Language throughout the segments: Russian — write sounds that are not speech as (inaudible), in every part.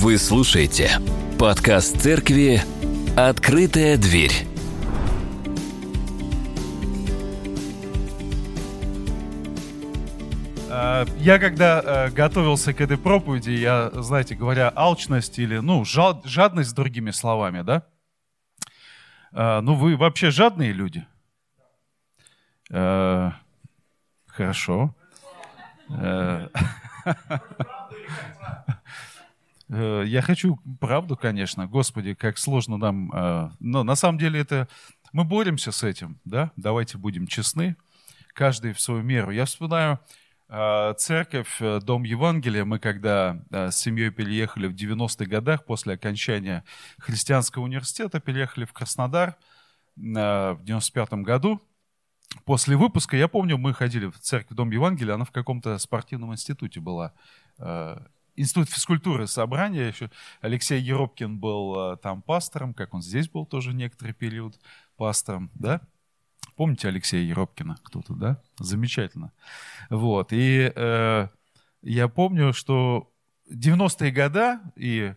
Вы слушаете подкаст церкви «Открытая дверь». А, Я когда э, готовился к этой проповеди, я, знаете, говоря алчность или, ну, жад- жадность, другими словами, да? А, Ну, вы вообще жадные люди? Э, Хорошо. (laughs) Э, Я хочу правду, конечно. Господи, как сложно нам. э, Но на самом деле это... Мы боремся с этим, да? Давайте будем честны. Каждый в свою меру. Я вспоминаю э, церковь, Дом Евангелия. Мы когда с семьей переехали в 90-х годах после окончания христианского университета, переехали в Краснодар в 95-м году. После выпуска, я помню, мы ходили в церковь Дом Евангелия, она в каком-то спортивном институте была. Институт физкультуры собрания. Еще Алексей Еропкин был э, там пастором, как он здесь был тоже некоторый период пастором, да? Помните Алексея Еропкина кто-то, да? Замечательно. Вот. И э, я помню, что 90-е года, и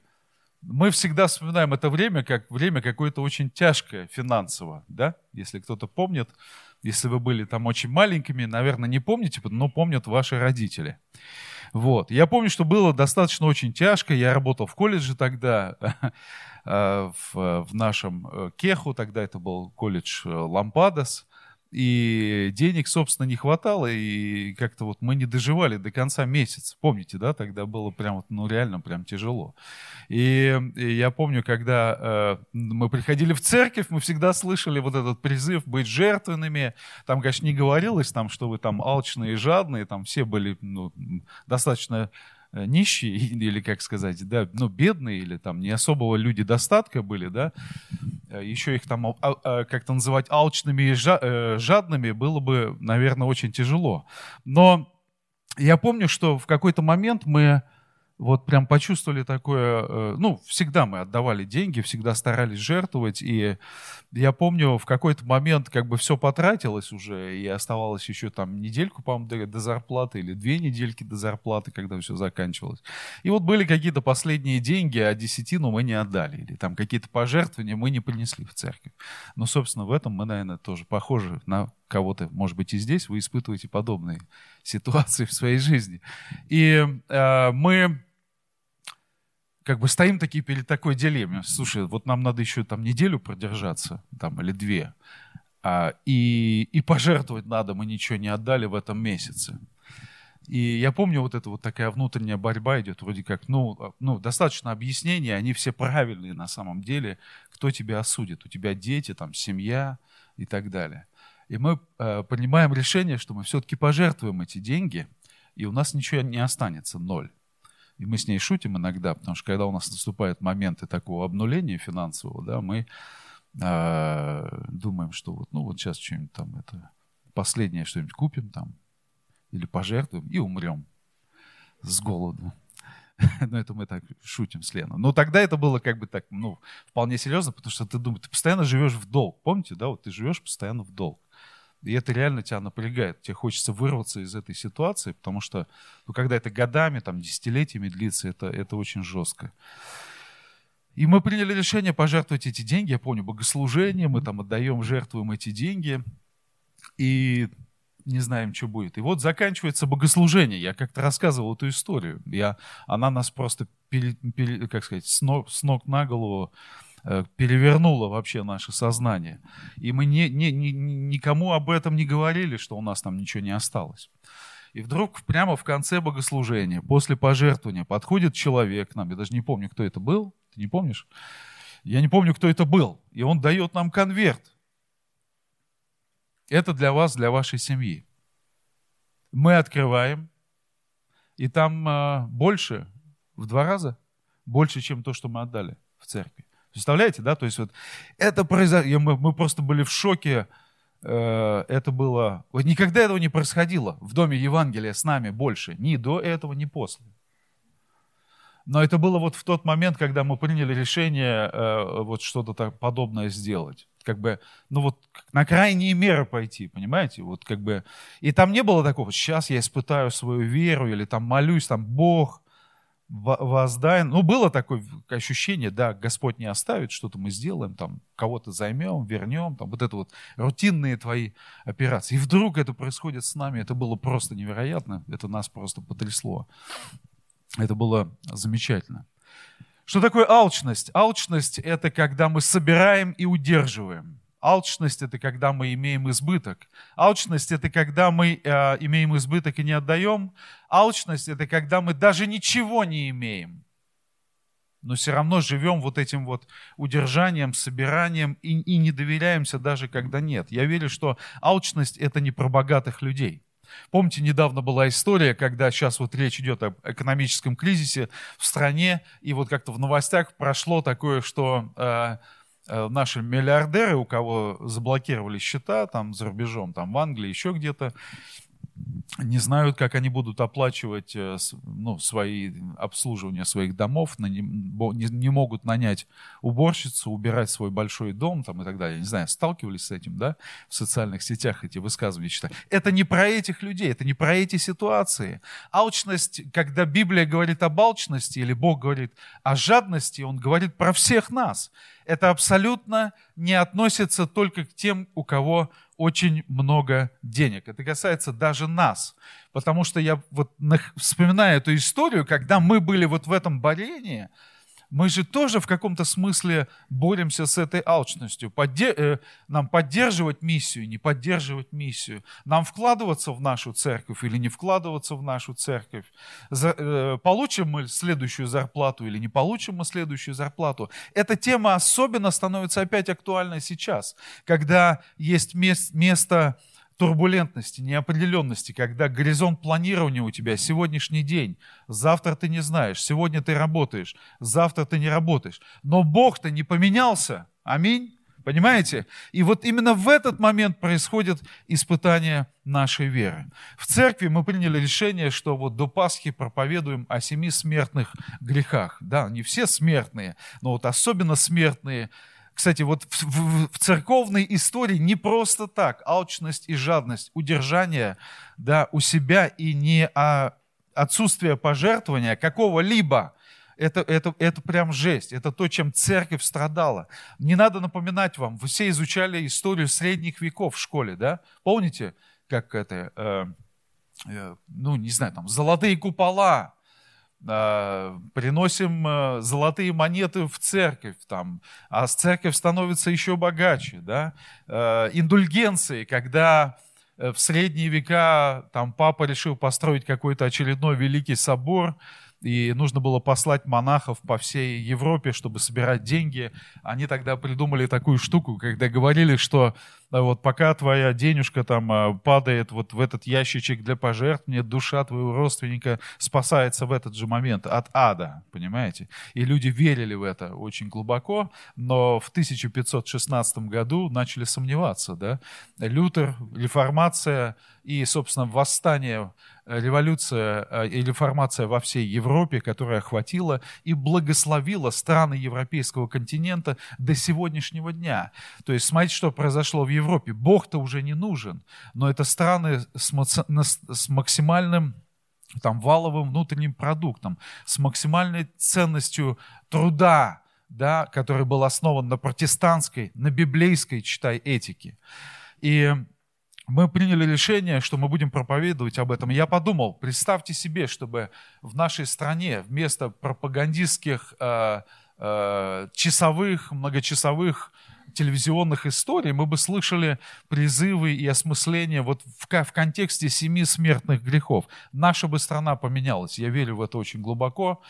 мы всегда вспоминаем это время как время какое-то очень тяжкое финансово, да? Если кто-то помнит, если вы были там очень маленькими, наверное, не помните, но помнят ваши родители. Вот. Я помню, что было достаточно очень тяжко. Я работал в колледже тогда, (laughs) э, в, в нашем э, Кеху, тогда это был колледж э, Лампадос. И денег, собственно, не хватало, и как-то вот мы не доживали до конца месяца. Помните, да, тогда было прям, ну, реально прям тяжело. И, и я помню, когда э, мы приходили в церковь, мы всегда слышали вот этот призыв быть жертвенными. Там, конечно, не говорилось, там, что вы там алчные и жадные, там все были ну, достаточно нищие, (laughs) или, как сказать, да, ну, бедные, или там не особого люди достатка были, да, Э, еще их там а- а, как-то называть алчными и э, жадными было бы, наверное, очень тяжело. Но я помню, что в какой-то момент мы вот прям почувствовали такое, э, ну, всегда мы отдавали деньги, всегда старались жертвовать, и я помню, в какой-то момент как бы все потратилось уже, и оставалось еще там недельку, по-моему, до, зарплаты, или две недельки до зарплаты, когда все заканчивалось. И вот были какие-то последние деньги, а десятину мы не отдали, или там какие-то пожертвования мы не принесли в церковь. Ну, собственно, в этом мы, наверное, тоже похожи на кого-то, может быть, и здесь вы испытываете подобные ситуации в своей жизни. И э, мы как бы стоим такие перед такой дилеммой. Слушай, вот нам надо еще там неделю продержаться, там, или две, а, и, и пожертвовать надо, мы ничего не отдали в этом месяце. И я помню, вот эта вот такая внутренняя борьба идет, вроде как, ну, ну, достаточно объяснений, они все правильные на самом деле, кто тебя осудит, у тебя дети, там, семья и так далее. И мы э, принимаем решение, что мы все-таки пожертвуем эти деньги, и у нас ничего не останется, ноль. И мы с ней шутим иногда, потому что когда у нас наступают моменты такого обнуления финансового, да, мы э, думаем, что вот, ну вот сейчас что-нибудь там, это последнее что-нибудь купим там, или пожертвуем, и умрем с голоду. (laughs) Но это мы так шутим с Леной. Но тогда это было как бы так, ну, вполне серьезно, потому что ты думаешь, ты постоянно живешь в долг. Помните, да, вот ты живешь постоянно в долг. И это реально тебя напрягает. Тебе хочется вырваться из этой ситуации, потому что, ну, когда это годами, там, десятилетиями длится, это, это очень жестко. И мы приняли решение пожертвовать эти деньги. Я помню, богослужение, мы там отдаем, жертвуем эти деньги. И не знаем, что будет. И вот заканчивается богослужение. Я как-то рассказывал эту историю. Я, она нас просто, пере, пере, как сказать, с ног, с ног на голову э, перевернула вообще наше сознание. И мы не, не, не, никому об этом не говорили, что у нас там ничего не осталось. И вдруг прямо в конце богослужения, после пожертвования, подходит человек к нам, я даже не помню, кто это был, ты не помнишь? Я не помню, кто это был. И он дает нам конверт. Это для вас, для вашей семьи. Мы открываем, и там э, больше, в два раза, больше, чем то, что мы отдали в церкви. Представляете, да? То есть вот это произошло, мы, мы просто были в шоке, э, это было... Вот никогда этого не происходило в Доме Евангелия с нами больше, ни до этого, ни после. Но это было вот в тот момент, когда мы приняли решение э, вот что-то подобное сделать. Как бы, ну вот на крайние меры пойти, понимаете? Вот как бы, и там не было такого, сейчас я испытаю свою веру, или там молюсь, там Бог, воздай. Ну, было такое ощущение, да, Господь не оставит, что-то мы сделаем, там, кого-то займем, вернем, там, вот это вот рутинные твои операции. И вдруг это происходит с нами, это было просто невероятно, это нас просто потрясло. Это было замечательно. Что такое алчность? Алчность – это когда мы собираем и удерживаем. Алчность – это когда мы имеем избыток. Алчность – это когда мы э, имеем избыток и не отдаем. Алчность – это когда мы даже ничего не имеем, но все равно живем вот этим вот удержанием, собиранием и, и не доверяемся даже когда нет. Я верю, что алчность – это не про богатых людей. Помните, недавно была история, когда сейчас вот речь идет об экономическом кризисе в стране, и вот как-то в новостях прошло такое, что э, наши миллиардеры, у кого заблокировали счета там за рубежом, там в Англии, еще где-то, не знают, как они будут оплачивать э, ну, свои обслуживания своих домов, не, не могут нанять уборщицу, убирать свой большой дом там, и так далее. Не знаю, сталкивались с этим, да, в социальных сетях эти высказывания читать. Это не про этих людей, это не про эти ситуации. Алчность, когда Библия говорит об алчности или Бог говорит о жадности, Он говорит про всех нас. Это абсолютно не относится только к тем, у кого очень много денег. Это касается даже нас. Потому что я вот вспоминаю эту историю, когда мы были вот в этом борении, мы же тоже в каком-то смысле боремся с этой алчностью. Подде- э, нам поддерживать миссию, не поддерживать миссию. Нам вкладываться в нашу церковь или не вкладываться в нашу церковь. За, э, получим мы следующую зарплату или не получим мы следующую зарплату. Эта тема особенно становится опять актуальной сейчас, когда есть мест, место турбулентности, неопределенности, когда горизонт планирования у тебя сегодняшний день, завтра ты не знаешь, сегодня ты работаешь, завтра ты не работаешь. Но Бог-то не поменялся. Аминь. Понимаете? И вот именно в этот момент происходит испытание нашей веры. В церкви мы приняли решение, что вот до Пасхи проповедуем о семи смертных грехах. Да, не все смертные, но вот особенно смертные кстати, вот в, в, в церковной истории не просто так алчность и жадность, удержание да, у себя и не а отсутствие пожертвования какого-либо, это, это, это прям жесть. Это то, чем церковь страдала. Не надо напоминать вам, вы все изучали историю средних веков в школе, да? Помните, как это, э, э, ну, не знаю, там, золотые купола, приносим э, золотые монеты в церковь, там, а церковь становится еще богаче. Да? Э, индульгенции, когда э, в средние века там, папа решил построить какой-то очередной великий собор, и нужно было послать монахов по всей Европе, чтобы собирать деньги. Они тогда придумали такую штуку, когда говорили, что вот пока твоя денежка там а, падает вот в этот ящичек для пожертвования, душа твоего родственника спасается в этот же момент от ада, понимаете? И люди верили в это очень глубоко, но в 1516 году начали сомневаться, да? Лютер, реформация и, собственно, восстание революция э, и реформация во всей Европе, которая охватила и благословила страны европейского континента до сегодняшнего дня. То есть смотрите, что произошло в Европе. Бог-то уже не нужен, но это страны с максимальным там, валовым внутренним продуктом, с максимальной ценностью труда, да, который был основан на протестантской, на библейской, читай, этике. И мы приняли решение, что мы будем проповедовать об этом. Я подумал, представьте себе, чтобы в нашей стране вместо пропагандистских э, э, часовых, многочасовых телевизионных историй мы бы слышали призывы и осмысления вот в, в контексте семи смертных грехов. Наша бы страна поменялась. Я верю в это очень глубоко.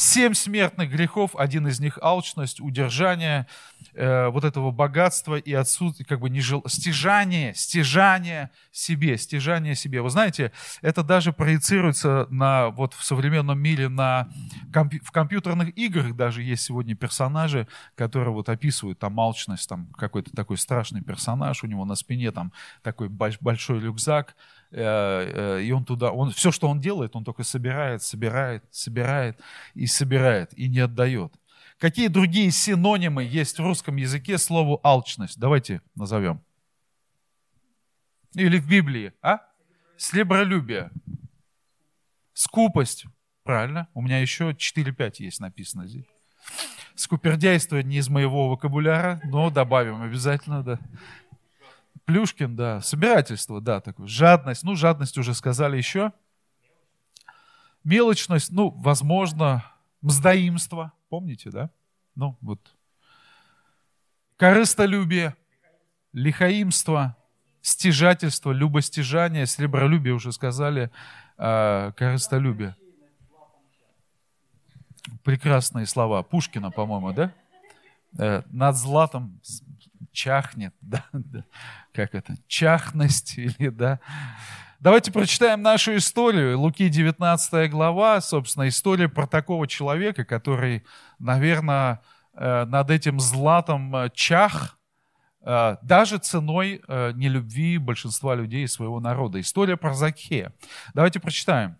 Семь смертных грехов, один из них алчность, удержание э, вот этого богатства и отсутствие, как бы не жел... стяжание, стяжание себе, стяжание себе. Вы знаете, это даже проецируется на, вот в современном мире на комп... в компьютерных играх даже есть сегодня персонажи, которые вот описывают там алчность, там какой-то такой страшный персонаж, у него на спине там такой большой рюкзак, и он туда, он, все, что он делает, он только собирает, собирает, собирает и собирает, и не отдает. Какие другие синонимы есть в русском языке слову алчность? Давайте назовем. Или в Библии, а? Слебролюбие. Скупость. правильно. У меня еще 4-5 есть написано здесь. Скупердяйство не из моего вокабуляра, но добавим обязательно, да. Плюшкин, да. Собирательство, да, такое. Жадность. Ну, жадность уже сказали еще. Мелочность, ну, возможно, мздоимство. Помните, да? Ну, вот. Корыстолюбие, лихаимство, стяжательство, любостяжание, сребролюбие уже сказали, э, корыстолюбие. Прекрасные слова. Пушкина, по-моему, да? Э, над златом чахнет, (laughs) да, да, как это, чахность или, да. Давайте прочитаем нашу историю. Луки 19 глава, собственно, история про такого человека, который, наверное, э, над этим златом э, чах, э, даже ценой нелюбви большинства людей своего народа. История про Закхея. Давайте прочитаем.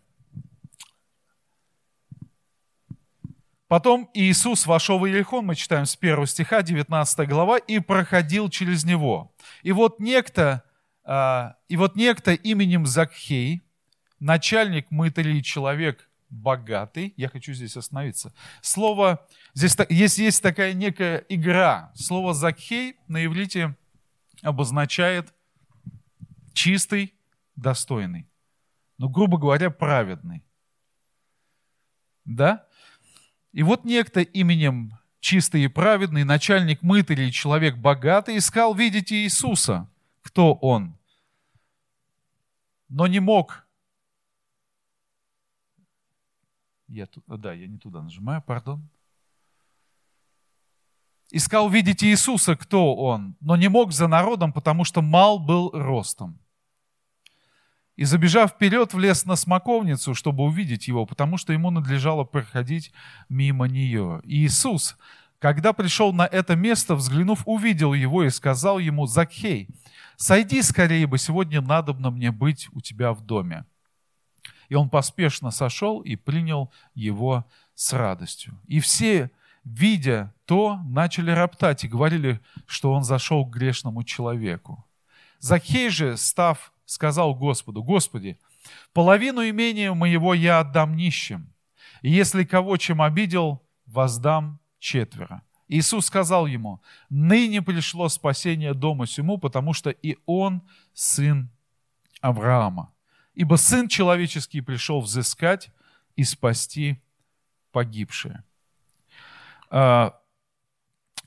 Потом Иисус вошел в Иерихон, мы читаем с 1 стиха, 19 глава, и проходил через него. И вот некто, а, и вот некто именем Закхей, начальник мытарей, человек богатый, я хочу здесь остановиться. Слово, здесь есть, есть такая некая игра. Слово Закхей на иврите обозначает чистый, достойный. Ну, грубо говоря, праведный. Да? И вот некто именем чистый и праведный, начальник мытарей, человек богатый, искал видеть Иисуса. Кто он? Но не мог. Я, да, я не туда нажимаю, пардон. Искал видеть Иисуса, кто он, но не мог за народом, потому что мал был ростом и, забежав вперед, влез на смоковницу, чтобы увидеть его, потому что ему надлежало проходить мимо нее. И Иисус, когда пришел на это место, взглянув, увидел его и сказал ему, «Закхей, сойди скорее, бы сегодня надобно мне быть у тебя в доме». И он поспешно сошел и принял его с радостью. И все, видя то, начали роптать и говорили, что он зашел к грешному человеку. Закхей же, став сказал Господу, «Господи, половину имения моего я отдам нищим, и если кого чем обидел, воздам четверо». Иисус сказал ему, «Ныне пришло спасение дому сему, потому что и он сын Авраама. Ибо Сын Человеческий пришел взыскать и спасти погибшие». А,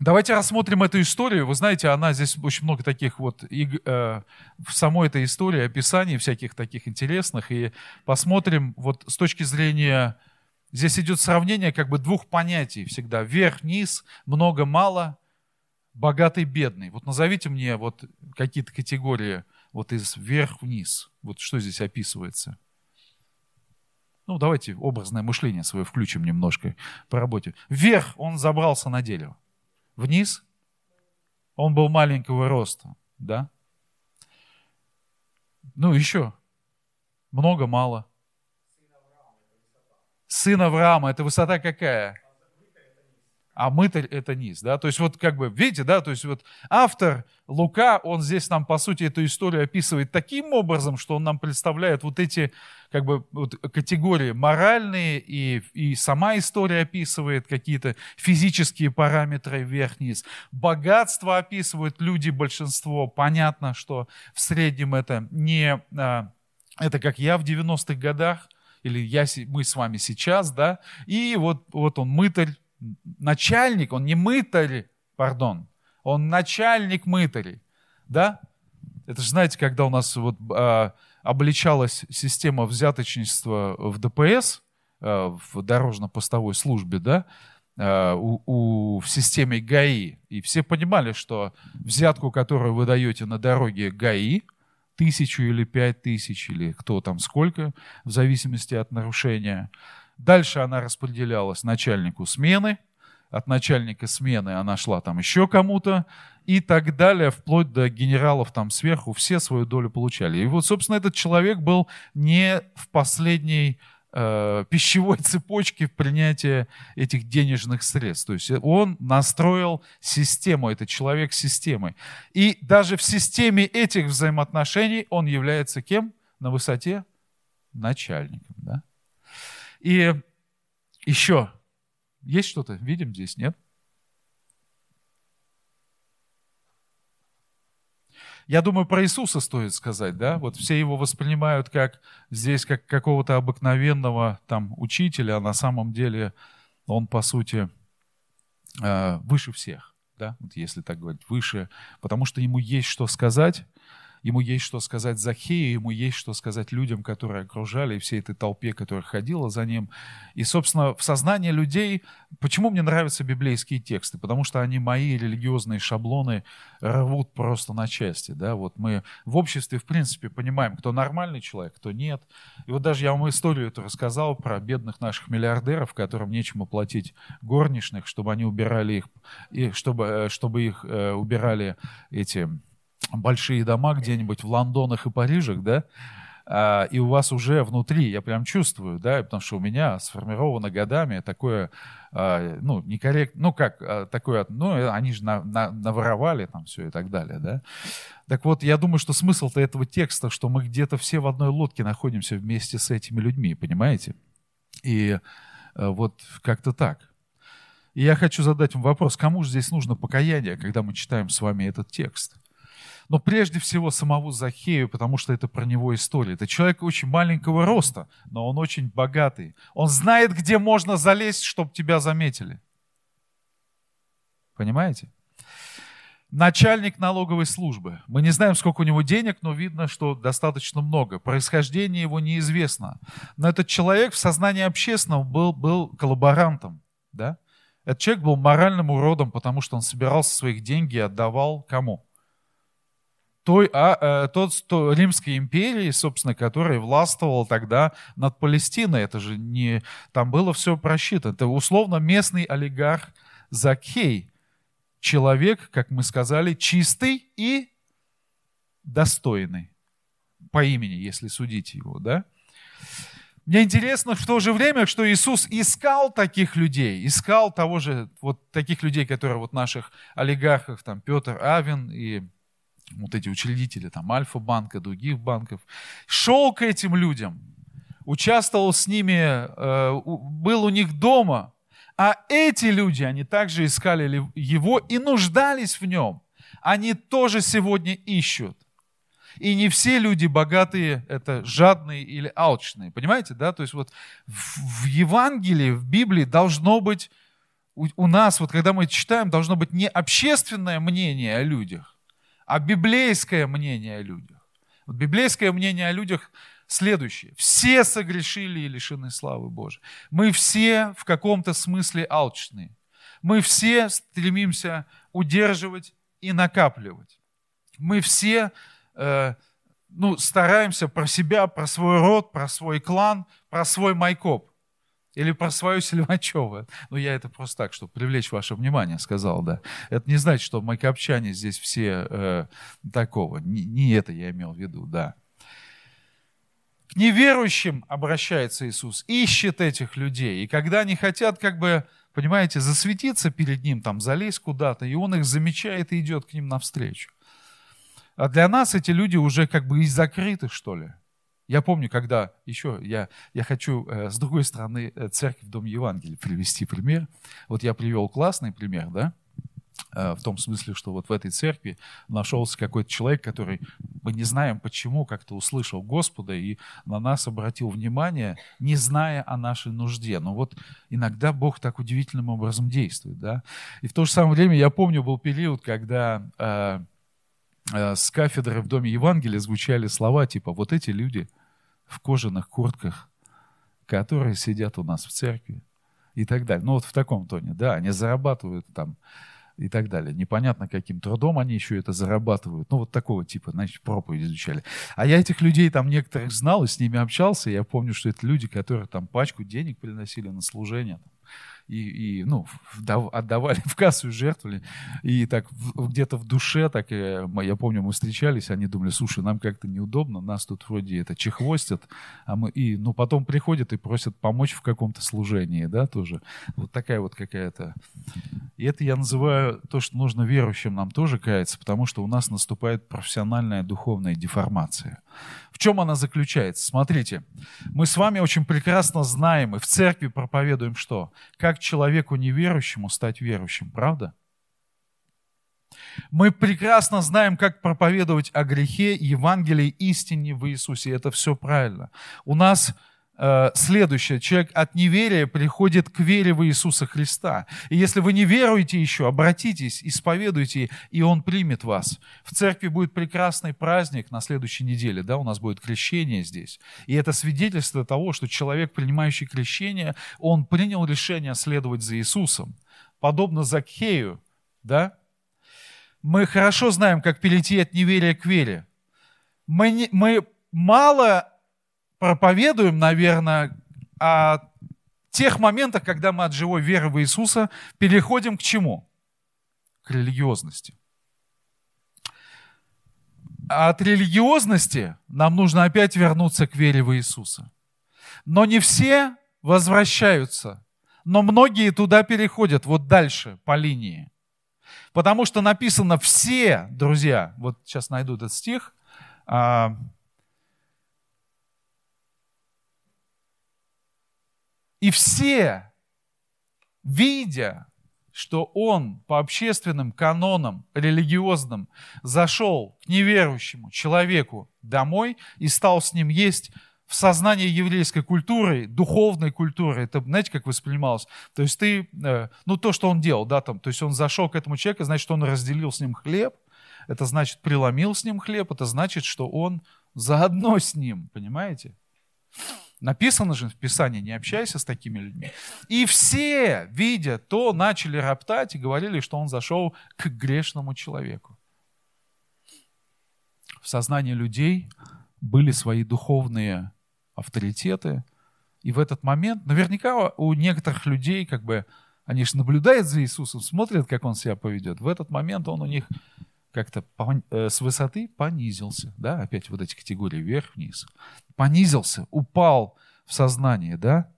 Давайте рассмотрим эту историю. Вы знаете, она здесь очень много таких вот и, э, в самой этой истории описаний всяких таких интересных. И посмотрим вот с точки зрения... Здесь идет сравнение как бы двух понятий всегда. Вверх-вниз, много-мало, богатый-бедный. Вот назовите мне вот какие-то категории вот из вверх-вниз. Вот что здесь описывается. Ну, давайте образное мышление свое включим немножко по работе. Вверх он забрался на дерево вниз, он был маленького роста, да? Ну, еще. Много, мало. Сын Авраама, это высота какая? А мытарь – это низ. Да? То есть вот как бы, видите, да, то есть вот автор Лука, он здесь нам, по сути, эту историю описывает таким образом, что он нам представляет вот эти как бы вот категории моральные, и, и сама история описывает какие-то физические параметры вверх-вниз. Богатство описывают люди, большинство. Понятно, что в среднем это не... А, это как я в 90-х годах, или я, мы с вами сейчас, да, и вот, вот он мытарь, начальник, он не мытарь, пардон, он начальник мытарей, да? Это же, знаете, когда у нас вот а, обличалась система взяточничества в ДПС, а, в дорожно-постовой службе, да, а, у, у, в системе ГАИ, и все понимали, что взятку, которую вы даете на дороге ГАИ, тысячу или пять тысяч, или кто там сколько, в зависимости от нарушения, Дальше она распределялась начальнику смены, от начальника смены она шла там еще кому-то и так далее, вплоть до генералов там сверху, все свою долю получали. И вот, собственно, этот человек был не в последней э, пищевой (laughs) цепочке в принятии этих денежных средств. То есть он настроил систему, этот человек системой. И даже в системе этих взаимоотношений он является кем? На высоте начальником. Да? И Еще. Есть что-то? Видим здесь, нет? Я думаю, про Иисуса стоит сказать, да? Вот все его воспринимают как здесь, как какого-то обыкновенного там учителя, а на самом деле он, по сути, э, выше всех, да? Вот если так говорить, выше, потому что ему есть что сказать, ему есть что сказать Захею, ему есть что сказать людям, которые окружали, и всей этой толпе, которая ходила за ним. И, собственно, в сознании людей, почему мне нравятся библейские тексты? Потому что они мои религиозные шаблоны рвут просто на части. Да? Вот мы в обществе, в принципе, понимаем, кто нормальный человек, кто нет. И вот даже я вам историю эту рассказал про бедных наших миллиардеров, которым нечем оплатить горничных, чтобы они убирали их, и чтобы, э, чтобы их э, убирали эти большие дома где-нибудь в Лондонах и Парижах, да, а, и у вас уже внутри, я прям чувствую, да, потому что у меня сформировано годами такое, а, ну, некорректно, ну, как а, такое, ну, они же на, на, наворовали там все и так далее, да. Так вот, я думаю, что смысл-то этого текста, что мы где-то все в одной лодке находимся вместе с этими людьми, понимаете? И вот как-то так. И я хочу задать вам вопрос, кому же здесь нужно покаяние, когда мы читаем с вами этот текст? Но прежде всего самого Захею, потому что это про него история. Это человек очень маленького роста, но он очень богатый. Он знает, где можно залезть, чтобы тебя заметили. Понимаете? Начальник налоговой службы. Мы не знаем, сколько у него денег, но видно, что достаточно много. Происхождение его неизвестно. Но этот человек в сознании общественного был, был коллаборантом. Да? Этот человек был моральным уродом, потому что он собирал своих деньги и отдавал кому? Той, а, э, тот, то, Римской империи, собственно, которая властвовала тогда над Палестиной. Это же не... Там было все просчитано. Это условно местный олигарх Закей. Человек, как мы сказали, чистый и достойный. По имени, если судить его, да? Мне интересно в то же время, что Иисус искал таких людей, искал того же, вот таких людей, которые вот наших олигархов, там Петр Авин и вот эти учредители там Альфа-банка, других банков, шел к этим людям, участвовал с ними, э, был у них дома, а эти люди, они также искали его и нуждались в нем. Они тоже сегодня ищут. И не все люди богатые, это жадные или алчные. Понимаете, да? То есть вот в, Евангелии, в Библии должно быть, у нас, вот когда мы читаем, должно быть не общественное мнение о людях, а библейское мнение о людях. Вот библейское мнение о людях следующее. Все согрешили и лишены славы Божией. Мы все в каком-то смысле алчные. Мы все стремимся удерживать и накапливать. Мы все э, ну, стараемся про себя, про свой род, про свой клан, про свой майкоп. Или про свою Сильвачева. Ну, я это просто так, чтобы привлечь ваше внимание, сказал, да. Это не значит, что майкопчане здесь все э, такого. Не, не это я имел в виду, да. К неверующим обращается Иисус, ищет этих людей. И когда они хотят, как бы, понимаете, засветиться перед Ним, там, залезть куда-то, и Он их замечает и идет к ним навстречу. А для нас эти люди уже как бы и закрыты, что ли. Я помню, когда еще я, я хочу э, с другой стороны э, церковь Дом Евангелия привести пример. Вот я привел классный пример, да, э, в том смысле, что вот в этой церкви нашелся какой-то человек, который, мы не знаем почему, как-то услышал Господа и на нас обратил внимание, не зная о нашей нужде. Но вот иногда Бог так удивительным образом действует, да. И в то же самое время я помню, был период, когда э, э, с кафедры в Доме Евангелия звучали слова типа «Вот эти люди – в кожаных куртках, которые сидят у нас в церкви и так далее. Ну вот в таком тоне, да, они зарабатывают там и так далее. Непонятно, каким трудом они еще это зарабатывают. Ну, вот такого типа, значит, проповедь изучали. А я этих людей там некоторых знал и с ними общался. Я помню, что это люди, которые там пачку денег приносили на служение. И, и ну, отдавали (laughs) в кассу и жертвовали. И так где-то в душе, так и, я помню, мы встречались, они думали, слушай, нам как-то неудобно, нас тут вроде это чехвостят, а мы, и, ну, потом приходят и просят помочь в каком-то служении, да, тоже. Вот такая вот какая-то. И это я называю то, что нужно верующим нам тоже каяться, потому что у нас наступает профессиональная духовная деформация. В чем она заключается? Смотрите, мы с вами очень прекрасно знаем и в церкви проповедуем что? Как человеку неверующему стать верующим, правда? Мы прекрасно знаем, как проповедовать о грехе, Евангелии, истине в Иисусе. Это все правильно. У нас следующее. Человек от неверия приходит к вере в Иисуса Христа. И если вы не веруете еще, обратитесь, исповедуйте, и Он примет вас. В церкви будет прекрасный праздник на следующей неделе. Да, у нас будет крещение здесь. И это свидетельство того, что человек, принимающий крещение, он принял решение следовать за Иисусом. Подобно Закхею, да, мы хорошо знаем, как перейти от неверия к вере. Мы, не, мы мало проповедуем, наверное, о тех моментах, когда мы от живой веры в Иисуса переходим к чему? К религиозности. А от религиозности нам нужно опять вернуться к вере в Иисуса. Но не все возвращаются, но многие туда переходят, вот дальше по линии. Потому что написано все, друзья, вот сейчас найду этот стих, и все, видя, что он по общественным канонам религиозным зашел к неверующему человеку домой и стал с ним есть в сознании еврейской культуры, духовной культуры, это, знаете, как воспринималось? То есть ты, э, ну то, что он делал, да, там, то есть он зашел к этому человеку, значит, он разделил с ним хлеб, это значит, преломил с ним хлеб, это значит, что он заодно с ним, понимаете? Написано же в Писании, не общайся с такими людьми. И все, видя то, начали роптать и говорили, что он зашел к грешному человеку. В сознании людей были свои духовные авторитеты. И в этот момент, наверняка у некоторых людей, как бы, они же наблюдают за Иисусом, смотрят, как он себя поведет. В этот момент он у них как-то э, с высоты понизился, да, опять вот эти категории вверх-вниз. Понизился, упал в сознание, да.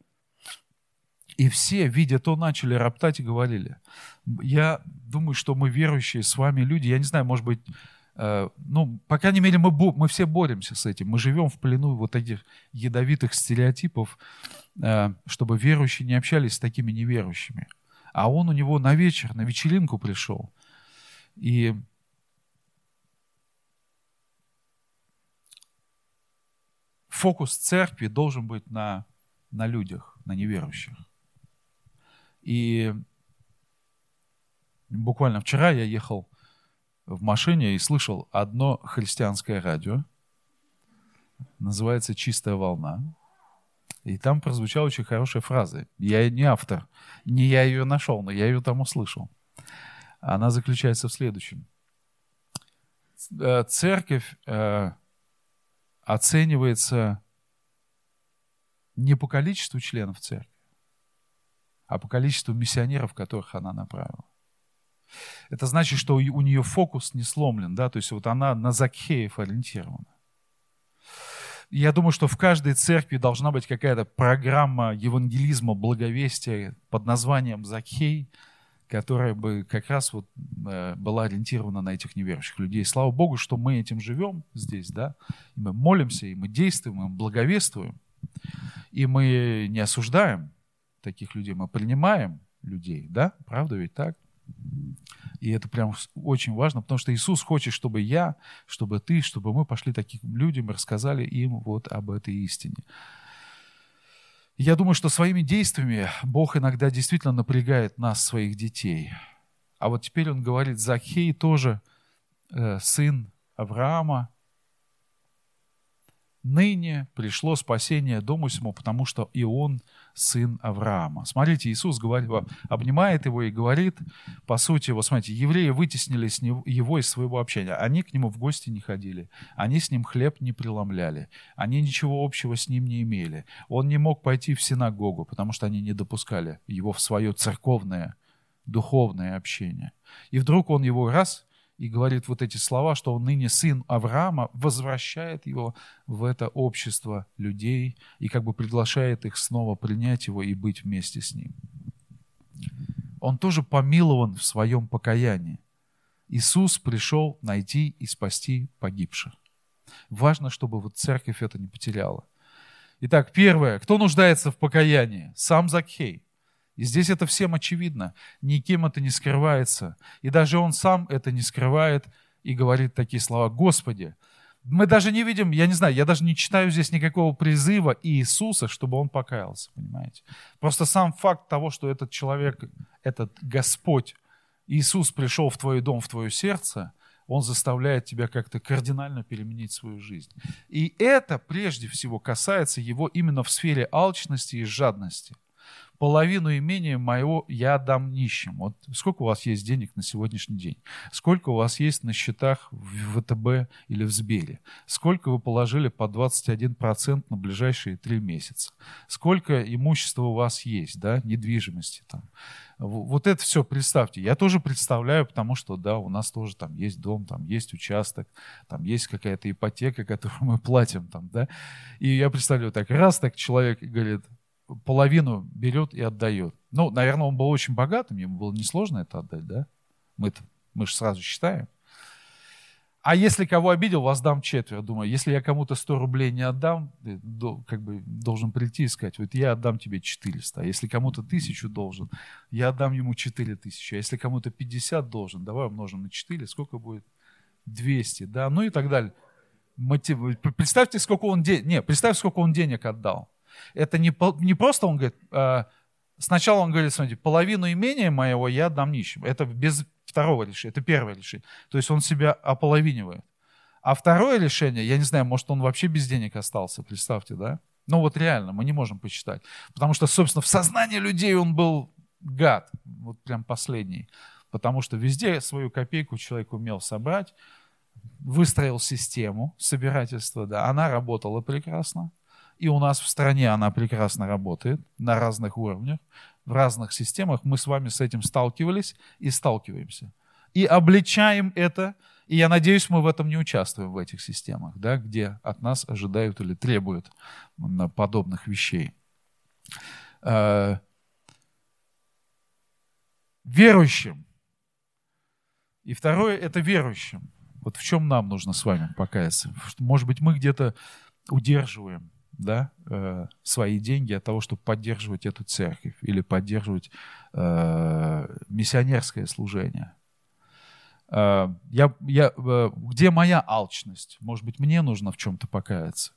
И все, видя то, начали роптать и говорили. Я думаю, что мы верующие с вами люди, я не знаю, может быть, Э, ну, по крайней мере, мы, мы все боремся с этим. Мы живем в плену вот этих ядовитых стереотипов, э, чтобы верующие не общались с такими неверующими. А он у него на вечер, на вечеринку пришел. И фокус церкви должен быть на, на людях, на неверующих. И буквально вчера я ехал в машине и слышал одно христианское радио. Называется «Чистая волна». И там прозвучала очень хорошая фраза. Я не автор, не я ее нашел, но я ее там услышал. Она заключается в следующем. Э, церковь э, оценивается не по количеству членов церкви, а по количеству миссионеров, которых она направила. Это значит, что у нее фокус не сломлен, да, то есть вот она на Закхеев ориентирована. Я думаю, что в каждой церкви должна быть какая-то программа евангелизма, благовестия под названием Закхей, которая бы как раз вот э, была ориентирована на этих неверующих людей. Слава Богу, что мы этим живем здесь, да, и мы молимся, и мы действуем, и мы благовествуем, и мы не осуждаем таких людей, мы принимаем людей, да, правда ведь так? И это прям очень важно, потому что Иисус хочет, чтобы я, чтобы ты, чтобы мы пошли таким людям и рассказали им вот об этой истине. Я думаю, что своими действиями Бог иногда действительно напрягает нас, своих детей. А вот теперь он говорит, Захей тоже э, сын Авраама. Ныне пришло спасение дому всему, потому что и он сын Авраама. Смотрите, Иисус говорит, обнимает его и говорит, по сути, вот смотрите, евреи вытеснили с него, его из своего общения. Они к нему в гости не ходили, они с ним хлеб не преломляли, они ничего общего с ним не имели. Он не мог пойти в синагогу, потому что они не допускали его в свое церковное, духовное общение. И вдруг он его раз и говорит вот эти слова, что он ныне сын Авраама, возвращает его в это общество людей и как бы приглашает их снова принять его и быть вместе с ним. Он тоже помилован в своем покаянии. Иисус пришел найти и спасти погибших. Важно, чтобы вот церковь это не потеряла. Итак, первое. Кто нуждается в покаянии? Сам Закхей. И здесь это всем очевидно. Никем это не скрывается. И даже он сам это не скрывает и говорит такие слова. Господи, мы даже не видим, я не знаю, я даже не читаю здесь никакого призыва Иисуса, чтобы он покаялся, понимаете? Просто сам факт того, что этот человек, этот Господь, Иисус пришел в твой дом, в твое сердце, он заставляет тебя как-то кардинально переменить свою жизнь. И это прежде всего касается его именно в сфере алчности и жадности половину имения моего я отдам нищим. Вот сколько у вас есть денег на сегодняшний день? Сколько у вас есть на счетах в ВТБ или в Сбере? Сколько вы положили по 21% на ближайшие три месяца? Сколько имущества у вас есть, да, недвижимости там? Вот это все представьте. Я тоже представляю, потому что, да, у нас тоже там есть дом, там есть участок, там есть какая-то ипотека, которую мы платим там, да. И я представляю так, раз так человек говорит, половину берет и отдает. Ну, наверное, он был очень богатым, ему было несложно это отдать, да? Мы, мы же сразу считаем. А если кого обидел, воздам четверо. Думаю, если я кому-то 100 рублей не отдам, как бы должен прийти и сказать, вот я отдам тебе 400. А если кому-то тысячу должен, я отдам ему 4000. А если кому-то 50 должен, давай умножим на 4, сколько будет? 200, да, ну и так далее. Мотив... Представьте, сколько он денег, не, представь, сколько он денег отдал. Это не, не просто он говорит, э, сначала он говорит, смотрите, половину имения моего я отдам нищим. Это без второго решения, это первое решение. То есть он себя ополовинивает. А второе решение, я не знаю, может он вообще без денег остался, представьте, да? Ну вот реально, мы не можем посчитать. Потому что, собственно, в сознании людей он был гад, вот прям последний. Потому что везде свою копейку человек умел собрать, выстроил систему собирательства, да, она работала прекрасно. И у нас в стране она прекрасно работает на разных уровнях, в разных системах. Мы с вами с этим сталкивались и сталкиваемся. И обличаем это, и я надеюсь, мы в этом не участвуем, в этих системах, да, где от нас ожидают или требуют подобных вещей. Э, верующим. И второе – это верующим. Вот в чем нам нужно с вами покаяться? Может быть, мы где-то удерживаем да, э, свои деньги от того, чтобы поддерживать эту церковь или поддерживать э, миссионерское служение. Э, я, я, э, где моя алчность? Может быть, мне нужно в чем-то покаяться?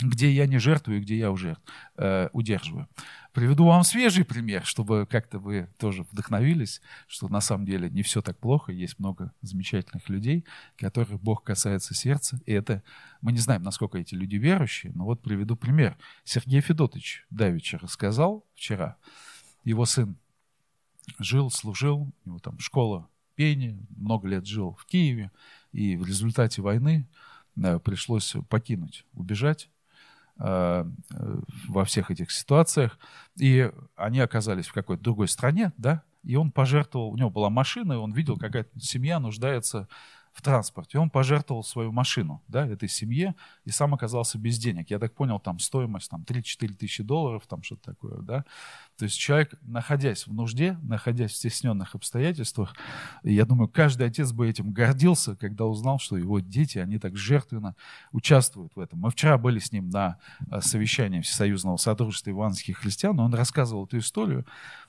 Где я не жертвую, где я уже э, удерживаю. Приведу вам свежий пример, чтобы как-то вы тоже вдохновились, что на самом деле не все так плохо, есть много замечательных людей, которых Бог касается сердца, и это, мы не знаем, насколько эти люди верующие, но вот приведу пример. Сергей Федотович Давича рассказал вчера, его сын жил, служил, у него там школа пения, много лет жил в Киеве, и в результате войны э, пришлось покинуть, убежать во всех этих ситуациях. И они оказались в какой-то другой стране, да, и он пожертвовал, у него была машина, и он видел, какая-то семья нуждается в транспорте. Он пожертвовал свою машину да, этой семье и сам оказался без денег. Я так понял, там стоимость там, 3-4 тысячи долларов, там что-то такое. Да? То есть человек, находясь в нужде, находясь в стесненных обстоятельствах, я думаю, каждый отец бы этим гордился, когда узнал, что его дети, они так жертвенно участвуют в этом. Мы вчера были с ним на э, совещании Всесоюзного Содружества Иванских Христиан, он рассказывал эту историю.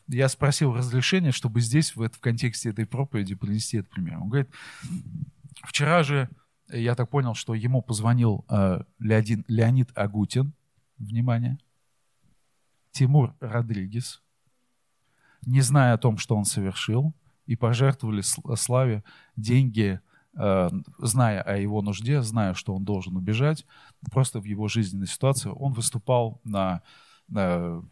Я спросил разрешения, чтобы здесь, в, в контексте этой проповеди, принести этот пример. Он говорит, Вчера же я так понял, что ему позвонил э, Леонид, Леонид Агутин, внимание, Тимур Родригес, не зная о том, что он совершил, и пожертвовали Славе деньги, э, зная о его нужде, зная, что он должен убежать, просто в его жизненной ситуации. Он выступал на, на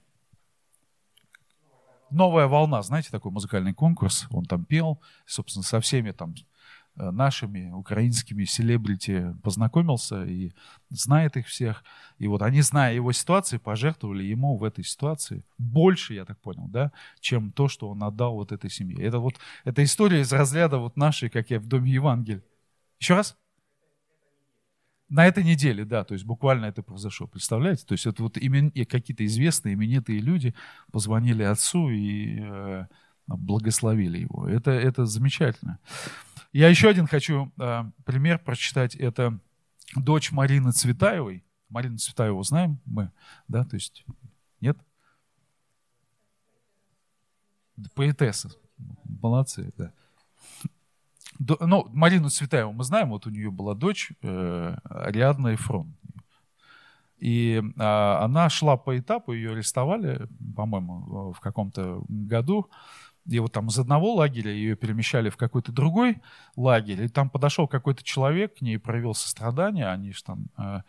«Новая волна», знаете, такой музыкальный конкурс, он там пел, собственно, со всеми там Э, нашими украинскими селебрити познакомился и знает их всех. И вот они, зная его ситуации, пожертвовали ему в этой ситуации больше, я так понял, да, чем то, что он отдал вот этой семье. Это вот эта история из разряда вот нашей, как я в Доме Евангелия. Еще раз? На этой неделе, да, то есть буквально это произошло. Представляете? То есть это вот имен... какие-то известные, именитые люди позвонили отцу и э, благословили его. Это, это замечательно. Я еще один хочу э, пример прочитать. Это дочь Марины Цветаевой. Марину Цветаеву знаем мы, да, то есть нет? Поэтесса. Молодцы, да. До, ну, Марину Цветаеву мы знаем, вот у нее была дочь э, Ариадна Эфрон. И э, она шла по этапу, ее арестовали, по-моему, в каком-то году и вот там из одного лагеря ее перемещали в какой-то другой лагерь, и там подошел какой-то человек к ней, проявил сострадание, они же там, э,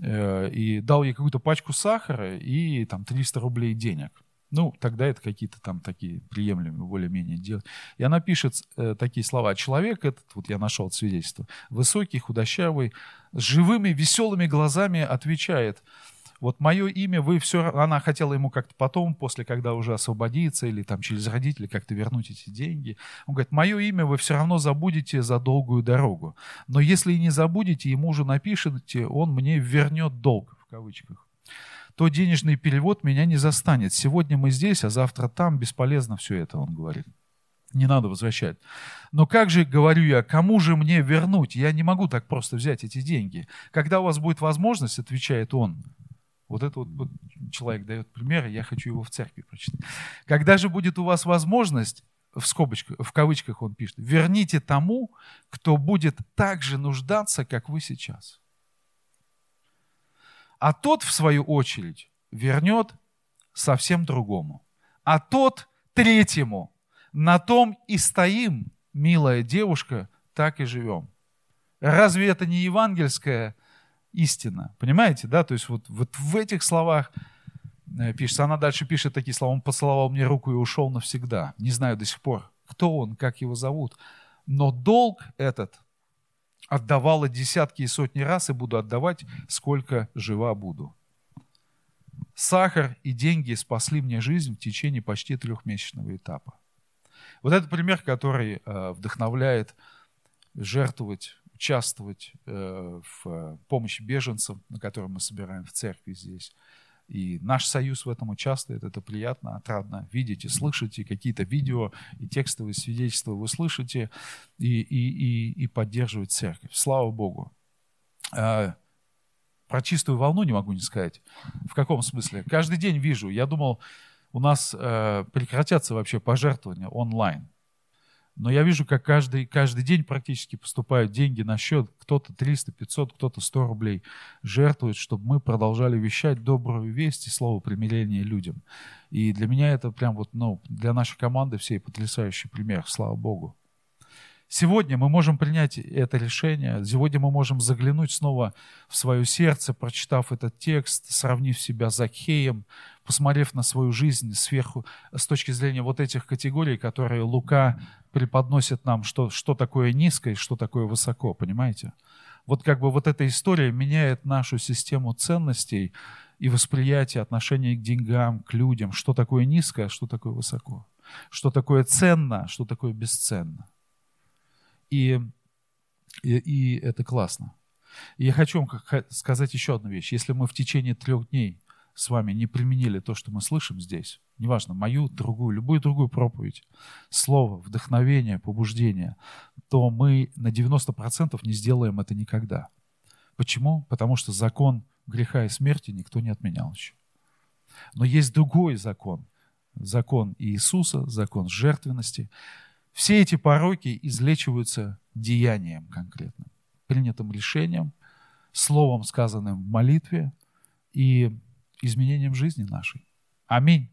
э, и дал ей какую-то пачку сахара и там 300 рублей денег. Ну, тогда это какие-то там такие приемлемые, более-менее дела. И она пишет э, такие слова. Человек этот, вот я нашел свидетельство, высокий, худощавый, с живыми, веселыми глазами отвечает – вот мое имя вы все... Она хотела ему как-то потом, после, когда уже освободиться, или там через родителей как-то вернуть эти деньги. Он говорит, мое имя вы все равно забудете за долгую дорогу. Но если и не забудете, ему уже напишите, он мне вернет долг, в кавычках то денежный перевод меня не застанет. Сегодня мы здесь, а завтра там. Бесполезно все это, он говорит. Не надо возвращать. Но как же, говорю я, кому же мне вернуть? Я не могу так просто взять эти деньги. Когда у вас будет возможность, отвечает он, вот это вот, вот человек дает пример, я хочу его в церкви прочитать. Когда же будет у вас возможность, в скобочках, в кавычках он пишет, верните тому, кто будет так же нуждаться, как вы сейчас. А тот, в свою очередь, вернет совсем другому. А тот третьему. На том и стоим, милая девушка, так и живем. Разве это не евангельская истина. Понимаете, да? То есть вот, вот в этих словах э, пишется, она дальше пишет такие слова, он поцеловал мне руку и ушел навсегда. Не знаю до сих пор, кто он, как его зовут. Но долг этот отдавала десятки и сотни раз и буду отдавать, сколько жива буду. Сахар и деньги спасли мне жизнь в течение почти трехмесячного этапа. Вот это пример, который э, вдохновляет жертвовать участвовать э, в помощи беженцам, на котором мы собираем в церкви здесь. И наш союз в этом участвует. Это приятно, отрадно видеть и слышать. И какие-то видео и текстовые свидетельства вы слышите и, и, и, и поддерживать церковь. Слава Богу. А, про чистую волну не могу не сказать. В каком смысле? Каждый день вижу. Я думал, у нас э, прекратятся вообще пожертвования онлайн. Но я вижу, как каждый, каждый день практически поступают деньги на счет. Кто-то 300, 500, кто-то 100 рублей жертвует, чтобы мы продолжали вещать добрую весть и слово примирения людям. И для меня это прям вот, ну, для нашей команды всей потрясающий пример, слава Богу. Сегодня мы можем принять это решение, сегодня мы можем заглянуть снова в свое сердце, прочитав этот текст, сравнив себя с Закхеем, посмотрев на свою жизнь сверху, с точки зрения вот этих категорий, которые Лука преподносит нам, что, что такое низко и что такое высоко, понимаете? Вот как бы вот эта история меняет нашу систему ценностей и восприятие отношения к деньгам, к людям, что такое низко, а что такое высоко, что такое ценно, а что такое бесценно. И, и, и это классно. И я хочу вам сказать еще одну вещь. Если мы в течение трех дней с вами не применили то, что мы слышим здесь, неважно, мою, другую, любую другую проповедь, слово, вдохновение, побуждение, то мы на 90% не сделаем это никогда. Почему? Потому что закон греха и смерти никто не отменял еще. Но есть другой закон. Закон Иисуса, закон жертвенности. Все эти пороки излечиваются деянием конкретным, принятым решением, словом, сказанным в молитве и изменением жизни нашей. Аминь.